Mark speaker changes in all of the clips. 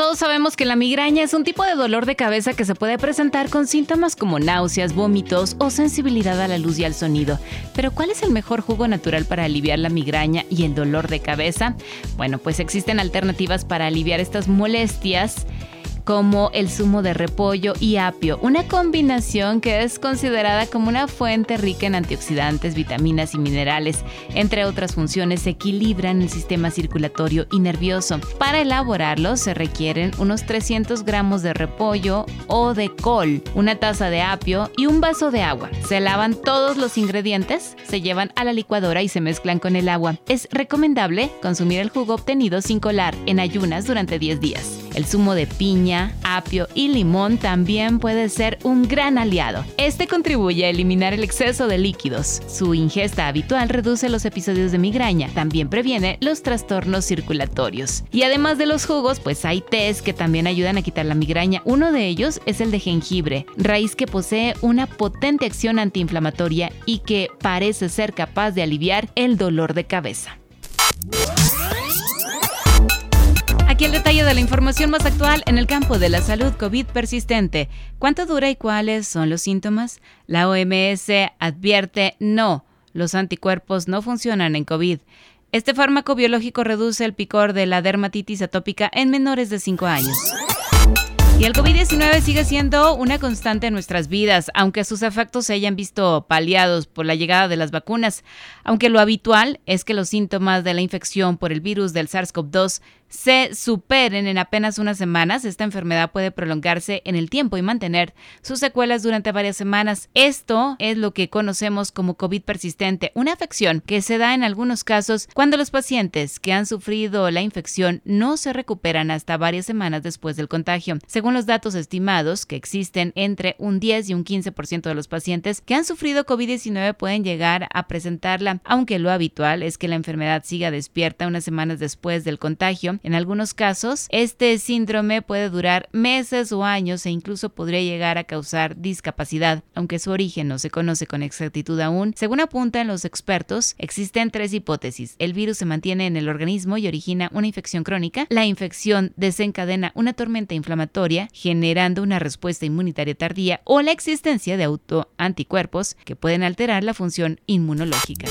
Speaker 1: Todos sabemos que la migraña es un tipo de dolor de cabeza que se puede presentar con síntomas como náuseas, vómitos o sensibilidad a la luz y al sonido. Pero ¿cuál es el mejor jugo natural para aliviar la migraña y el dolor de cabeza? Bueno, pues existen alternativas para aliviar estas molestias como el zumo de repollo y apio, una combinación que es considerada como una fuente rica en antioxidantes, vitaminas y minerales. Entre otras funciones, equilibran el sistema circulatorio y nervioso. Para elaborarlo se requieren unos 300 gramos de repollo o de col, una taza de apio y un vaso de agua. Se lavan todos los ingredientes, se llevan a la licuadora y se mezclan con el agua. Es recomendable consumir el jugo obtenido sin colar en ayunas durante 10 días. El zumo de piña, apio y limón también puede ser un gran aliado. Este contribuye a eliminar el exceso de líquidos. Su ingesta habitual reduce los episodios de migraña, también previene los trastornos circulatorios. Y además de los jugos, pues hay tés que también ayudan a quitar la migraña. Uno de ellos es el de jengibre, raíz que posee una potente acción antiinflamatoria y que parece ser capaz de aliviar el dolor de cabeza. Aquí el detalle de la información más actual en el campo de la salud COVID persistente. ¿Cuánto dura y cuáles son los síntomas? La OMS advierte no, los anticuerpos no funcionan en COVID. Este fármaco biológico reduce el picor de la dermatitis atópica en menores de 5 años. Y el COVID-19 sigue siendo una constante en nuestras vidas, aunque sus efectos se hayan visto paliados por la llegada de las vacunas, aunque lo habitual es que los síntomas de la infección por el virus del SARS-CoV-2 se superen en apenas unas semanas, esta enfermedad puede prolongarse en el tiempo y mantener sus secuelas durante varias semanas. Esto es lo que conocemos como COVID persistente, una afección que se da en algunos casos cuando los pacientes que han sufrido la infección no se recuperan hasta varias semanas después del contagio. Según los datos estimados, que existen entre un 10 y un 15% de los pacientes que han sufrido COVID-19 pueden llegar a presentarla, aunque lo habitual es que la enfermedad siga despierta unas semanas después del contagio en algunos casos, este síndrome puede durar meses o años e incluso podría llegar a causar discapacidad, aunque su origen no se conoce con exactitud aún. Según apuntan los expertos, existen tres hipótesis. El virus se mantiene en el organismo y origina una infección crónica. La infección desencadena una tormenta inflamatoria, generando una respuesta inmunitaria tardía o la existencia de autoanticuerpos que pueden alterar la función inmunológica.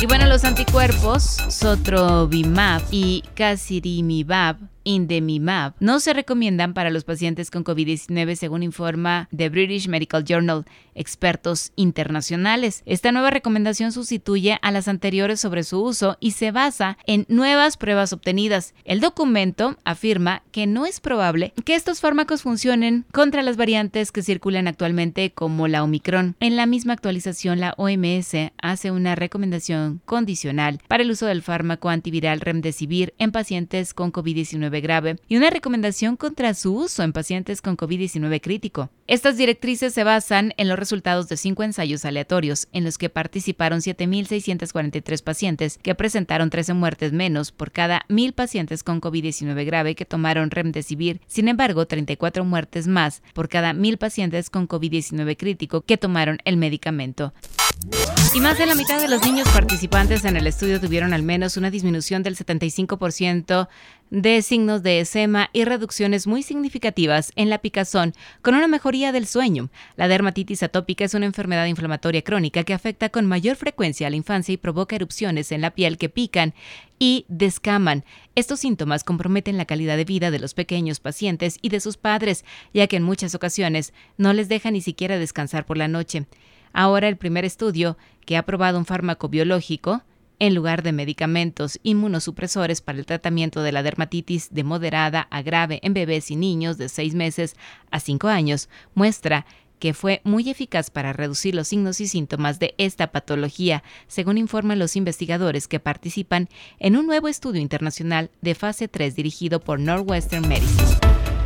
Speaker 1: Y bueno, los anticuerpos, Sotrovimab y Casirimibab, Indemimab no se recomiendan para los pacientes con COVID-19 según informa The British Medical Journal, expertos internacionales. Esta nueva recomendación sustituye a las anteriores sobre su uso y se basa en nuevas pruebas obtenidas. El documento afirma que no es probable que estos fármacos funcionen contra las variantes que circulan actualmente como la Omicron. En la misma actualización, la OMS hace una recomendación condicional para el uso del fármaco antiviral Remdesivir en pacientes con COVID-19 grave y una recomendación contra su uso en pacientes con COVID-19 crítico. Estas directrices se basan en los resultados de cinco ensayos aleatorios en los que participaron 7.643 pacientes que presentaron 13 muertes menos por cada 1.000 pacientes con COVID-19 grave que tomaron remdesivir. Sin embargo, 34 muertes más por cada 1.000 pacientes con COVID-19 crítico que tomaron el medicamento. Y más de la mitad de los niños participantes en el estudio tuvieron al menos una disminución del 75% de signos de esema y reducciones muy significativas en la picazón, con una mejoría del sueño. La dermatitis atópica es una enfermedad inflamatoria crónica que afecta con mayor frecuencia a la infancia y provoca erupciones en la piel que pican y descaman. Estos síntomas comprometen la calidad de vida de los pequeños pacientes y de sus padres, ya que en muchas ocasiones no les deja ni siquiera descansar por la noche. Ahora el primer estudio, que ha probado un fármaco biológico, en lugar de medicamentos inmunosupresores para el tratamiento de la dermatitis de moderada a grave en bebés y niños de 6 meses a 5 años, muestra que fue muy eficaz para reducir los signos y síntomas de esta patología, según informan los investigadores que participan en un nuevo estudio internacional de fase 3 dirigido por Northwestern Medicine.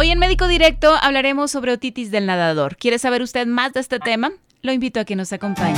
Speaker 1: Hoy en Médico Directo hablaremos sobre otitis del nadador. ¿Quiere saber usted más de este tema? Lo invito a que nos acompañe.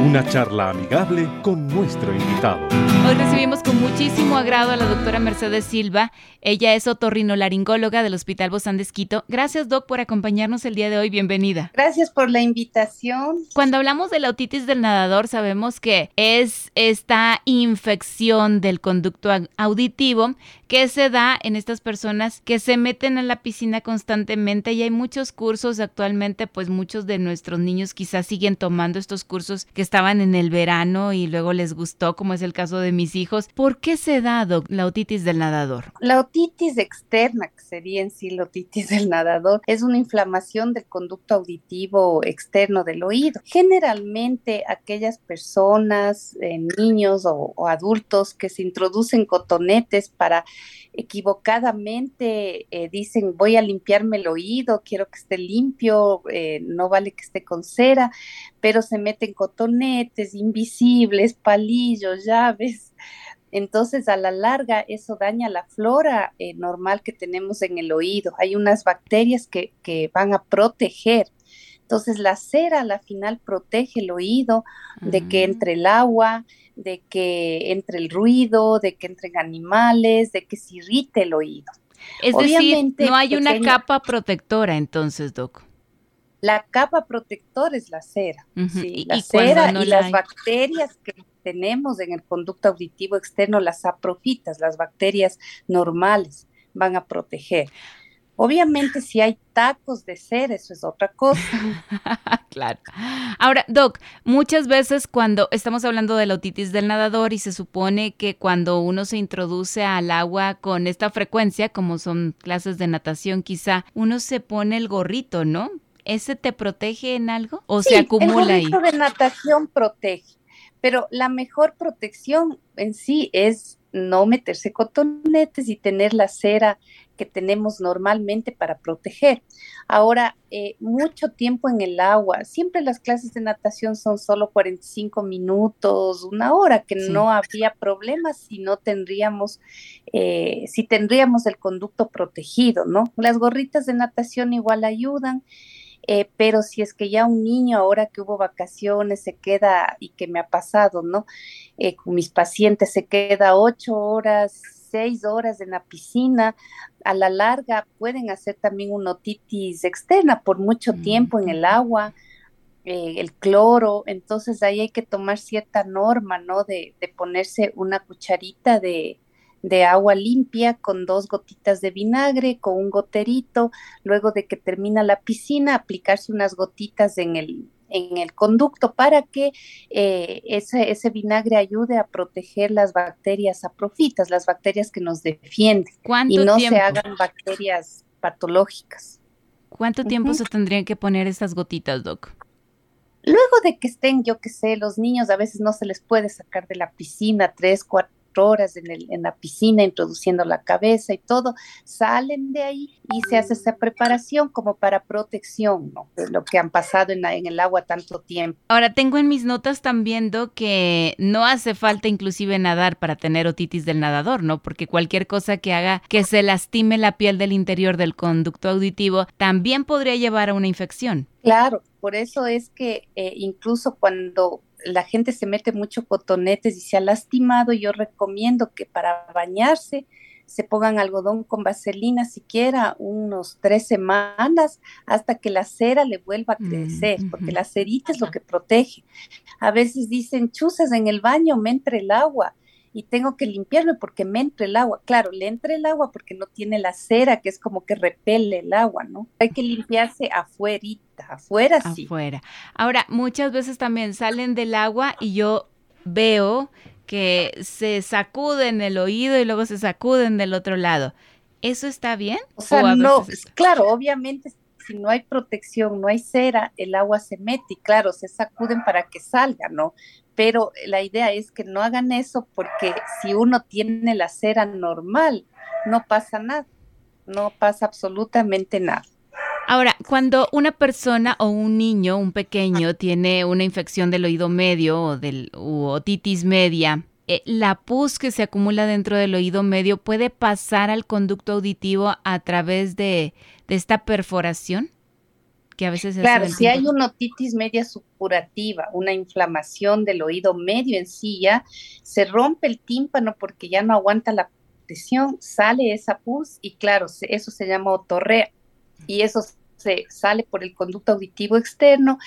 Speaker 2: Una charla amigable con nuestro invitado.
Speaker 1: Hoy recibimos con muchísimo agrado a la doctora Mercedes Silva. Ella es otorrinolaringóloga del Hospital Bozán de Esquito. Gracias, Doc, por acompañarnos el día de hoy. Bienvenida.
Speaker 3: Gracias por la invitación.
Speaker 1: Cuando hablamos de la otitis del nadador, sabemos que es esta infección del conducto auditivo que se da en estas personas que se meten en la piscina constantemente y hay muchos cursos actualmente, pues muchos de nuestros niños quizás siguen tomando estos cursos que estaban en el verano y luego les gustó, como es el caso de mis hijos. ¿Por qué se da la otitis del nadador?
Speaker 3: La otitis externa, que sería en sí la otitis del nadador, es una inflamación del conducto auditivo externo del oído. Generalmente aquellas personas, eh, niños o, adultos que se introducen cotonetes para equivocadamente eh, dicen voy a limpiarme el oído, quiero que esté limpio, eh, no vale que esté con cera, pero se meten cotonetes invisibles, palillos, llaves. Entonces, a la larga, eso daña la flora eh, normal que tenemos en el oído. Hay unas bacterias que, que van a proteger entonces la cera a la final protege el oído de que entre el agua, de que entre el ruido, de que entren animales, de que se irrite el oído.
Speaker 1: Es decir, no hay una capa protectora entonces, Doc.
Speaker 3: La capa protectora es la cera. la cera y las bacterias que tenemos en el conducto auditivo externo, las aprofitas, las bacterias normales, van a proteger. Obviamente si hay tacos de ser, eso es otra cosa.
Speaker 1: claro. Ahora, Doc, muchas veces cuando estamos hablando de la otitis del nadador y se supone que cuando uno se introduce al agua con esta frecuencia, como son clases de natación quizá, uno se pone el gorrito, ¿no? ¿Ese te protege en algo o se acumula
Speaker 3: el gorrito de natación protege, pero la mejor protección en sí es no meterse cotonetes y tener la cera que tenemos normalmente para proteger. Ahora, eh, mucho tiempo en el agua, siempre las clases de natación son solo 45 minutos, una hora, que no habría problemas si no tendríamos, eh, si tendríamos el conducto protegido, ¿no? Las gorritas de natación igual ayudan. Eh, pero si es que ya un niño ahora que hubo vacaciones se queda, y que me ha pasado, ¿no? con mis pacientes se queda ocho horas, seis horas en la piscina, a la larga pueden hacer también una otitis externa por mucho tiempo en el agua, eh, el cloro, entonces ahí hay que tomar cierta norma, ¿no? De, de ponerse una cucharita de, de agua limpia con dos gotitas de vinagre, con un goterito, luego de que termina la piscina, aplicarse unas gotitas en el, en el conducto para que eh, ese, ese, vinagre ayude a proteger las bacterias aprofitas, las bacterias que nos defienden y no se hagan bacterias patológicas.
Speaker 1: ¿Cuánto tiempo se tendrían que poner estas gotitas, Doc?
Speaker 3: Luego de que estén, yo qué sé, los niños a veces no se les puede sacar de la piscina tres, cuatro horas en, el, en la piscina introduciendo la cabeza y todo, salen de ahí y se hace esa preparación como para protección, ¿no? De lo que han pasado en, en el agua tanto tiempo.
Speaker 1: Ahora, tengo en mis notas también, que no hace falta inclusive nadar para tener otitis del nadador, ¿no? Porque cualquier cosa que haga que se lastime la piel del interior del conducto auditivo también podría llevar a una infección.
Speaker 3: Claro, por eso es que eh, incluso cuando la gente se mete mucho cotonetes y se ha lastimado, yo recomiendo que para bañarse se pongan algodón con vaselina siquiera unos tres semanas hasta que la cera le vuelva a mm, crecer, porque la cerita es lo que protege. A veces dicen, chuzas en el baño, me entra el agua y tengo que limpiarme porque me entra el agua. Claro, le entra el agua porque no tiene la cera, que es como que repele el agua, ¿no? Hay que limpiarse afuerita, afuera sí.
Speaker 1: Afuera. Ahora, muchas veces también salen del agua y yo veo que se sacuden el oído y luego se sacuden del otro lado. ¿Eso está bien?
Speaker 3: O sea, no, claro, obviamente si no hay protección, no hay cera, el agua se mete y claro, se sacuden para que salga, ¿no? Pero la idea es que no hagan eso porque si uno tiene la cera normal, no pasa nada, no pasa absolutamente nada.
Speaker 1: Ahora, cuando una persona o un niño, un pequeño, tiene una infección del oído medio o del u otitis media, eh, la pus que se acumula dentro del oído medio puede pasar al conducto auditivo a través de, esta perforación? Que a veces
Speaker 3: claro, si hay una otitis media supurativa, una inflamación del oído medio en sí, ya se rompe el tímpano porque ya no aguanta la presión, sale esa pus y claro, eso se llama otorrea y eso se sale por el conducto auditivo externo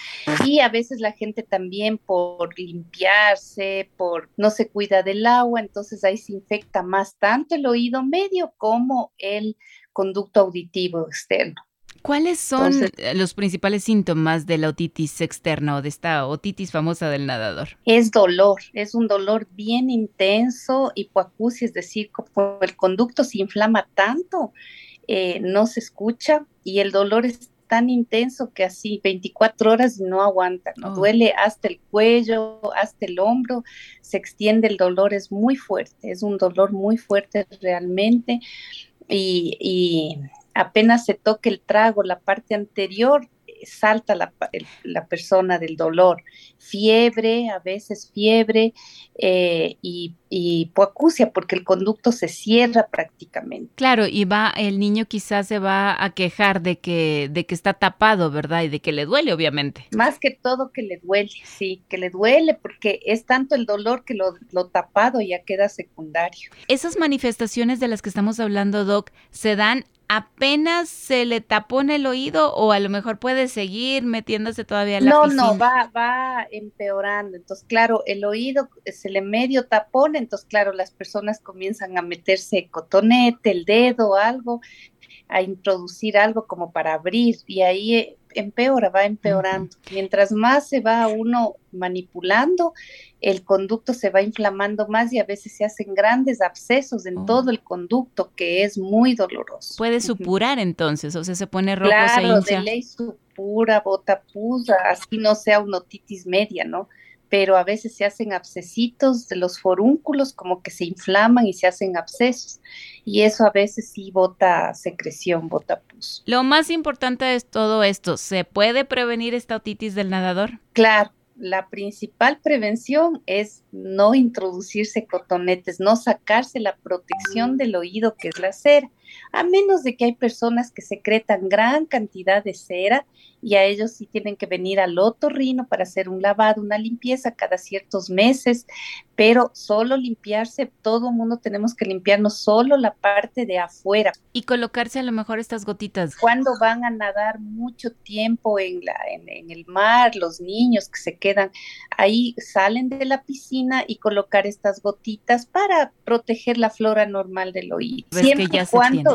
Speaker 3: y a veces la gente también por limpiarse, por no se cuida del agua, entonces ahí se infecta más tanto el oído medio como el conducto auditivo externo.
Speaker 1: ¿Cuáles son los principales síntomas de la otitis externa o de esta otitis famosa del nadador?
Speaker 3: Es dolor, es un dolor bien intenso, hipoacusia, es decir, como el conducto se inflama tanto eh, no se escucha y el dolor es tan intenso que así 24 horas no aguanta, ¿no? Oh. Duele hasta el cuello, hasta el hombro, se extiende el dolor, es muy fuerte, es un dolor muy fuerte realmente y, y apenas se toque el trago, la parte anterior, salta la, la, persona del dolor. Fiebre, a veces fiebre eh, y, y porque el conducto se cierra prácticamente.
Speaker 1: Claro, y va, el niño quizás se va a quejar de que, de que está tapado, ¿verdad? Y de que le duele, obviamente.
Speaker 3: Más que todo que le duele, sí, que le duele, porque es tanto el dolor que lo, lo tapado ya queda secundario.
Speaker 1: Esas manifestaciones de las que estamos hablando, Doc, se dan apenas se le tapó en el oído o a lo mejor puede seguir metiéndose todavía la
Speaker 3: No, no, va, va empeorando. Entonces, claro, el oído se le medio tapón, entonces, claro, las personas comienzan a meterse cotonete, el dedo, algo, a introducir algo como para abrir y ahí eh, empeora, va empeorando. Mientras más se va uno manipulando, el conducto se va inflamando más y a veces se hacen grandes abscesos en oh. todo el conducto, que es muy doloroso.
Speaker 1: Puede supurar entonces, o sea, se pone rojo,
Speaker 3: claro, de ley supura, bota pusa, así no sea una otitis media, ¿no? Pero a veces se hacen abscesitos de los forúnculos, como que se inflaman y se hacen abscesos. Y eso a veces sí bota secreción, bota pus.
Speaker 1: Lo más importante de todo esto, ¿se puede prevenir esta otitis del nadador?
Speaker 3: Claro, la principal prevención es no introducirse cotonetes, no sacarse la protección del oído que es la cera, a menos de que hay personas que secretan gran cantidad de cera y a ellos sí tienen que venir al otorrino para hacer un lavado, una limpieza cada ciertos meses, pero solo limpiarse, todo el mundo tenemos que limpiarnos solo la parte de afuera.
Speaker 1: Y colocarse a lo mejor estas gotitas.
Speaker 3: Cuando van a nadar mucho tiempo en, la, en, el mar, los niños que se quedan ahí, salen de la piscina y colocar estas gotitas para proteger la flora normal del oído. Siempre y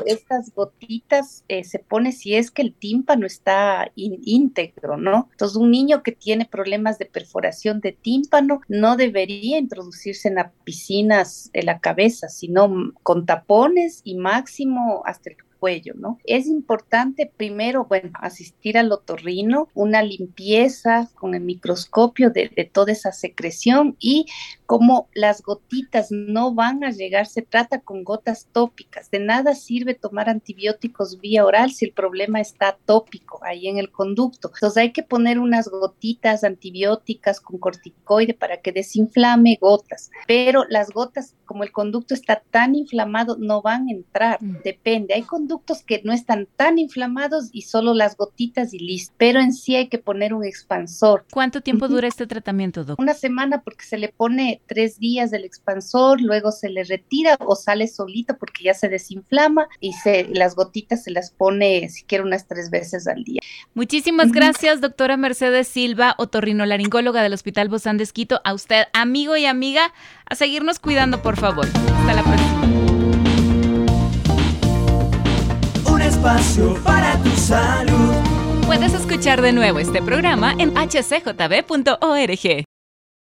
Speaker 3: estas gotitas eh, se pone, si es que el tímpano está íntegro, ¿no? Entonces, un niño que tiene problemas de perforación de tímpano no debería introducirse en las piscinas de la cabeza, sino con tapones y máximo hasta el cuello, ¿no? Es importante primero, bueno, asistir al otorrino, una limpieza con el microscopio de, de, toda esa secreción y como las gotitas no van a llegar, se trata con gotas tópicas. De nada sirve tomar antibióticos vía oral si el problema está tópico ahí en el conducto. Entonces hay que poner unas gotitas antibióticas con corticoide para que desinflame gotas. Pero las gotas, como el conducto está tan inflamado, no van a entrar. Mm. Depende. Hay conductos que no están tan inflamados y solo las gotitas y listo. Pero en sí hay que poner un expansor.
Speaker 1: ¿Cuánto tiempo dura este tratamiento, doctor?
Speaker 3: Una semana porque se le pone tres días del expansor, luego se le retira o sale solito porque ya se desinflama y se, las gotitas se las pone siquiera unas tres veces al día.
Speaker 1: Muchísimas gracias, doctora Mercedes Silva, otorrinolaringóloga del Hospital Bozán de Esquito. A usted, amigo y amiga, a seguirnos cuidando, por favor. Hasta la próxima.
Speaker 4: Un espacio para tu salud.
Speaker 1: Puedes escuchar de nuevo este programa en hcjb.org.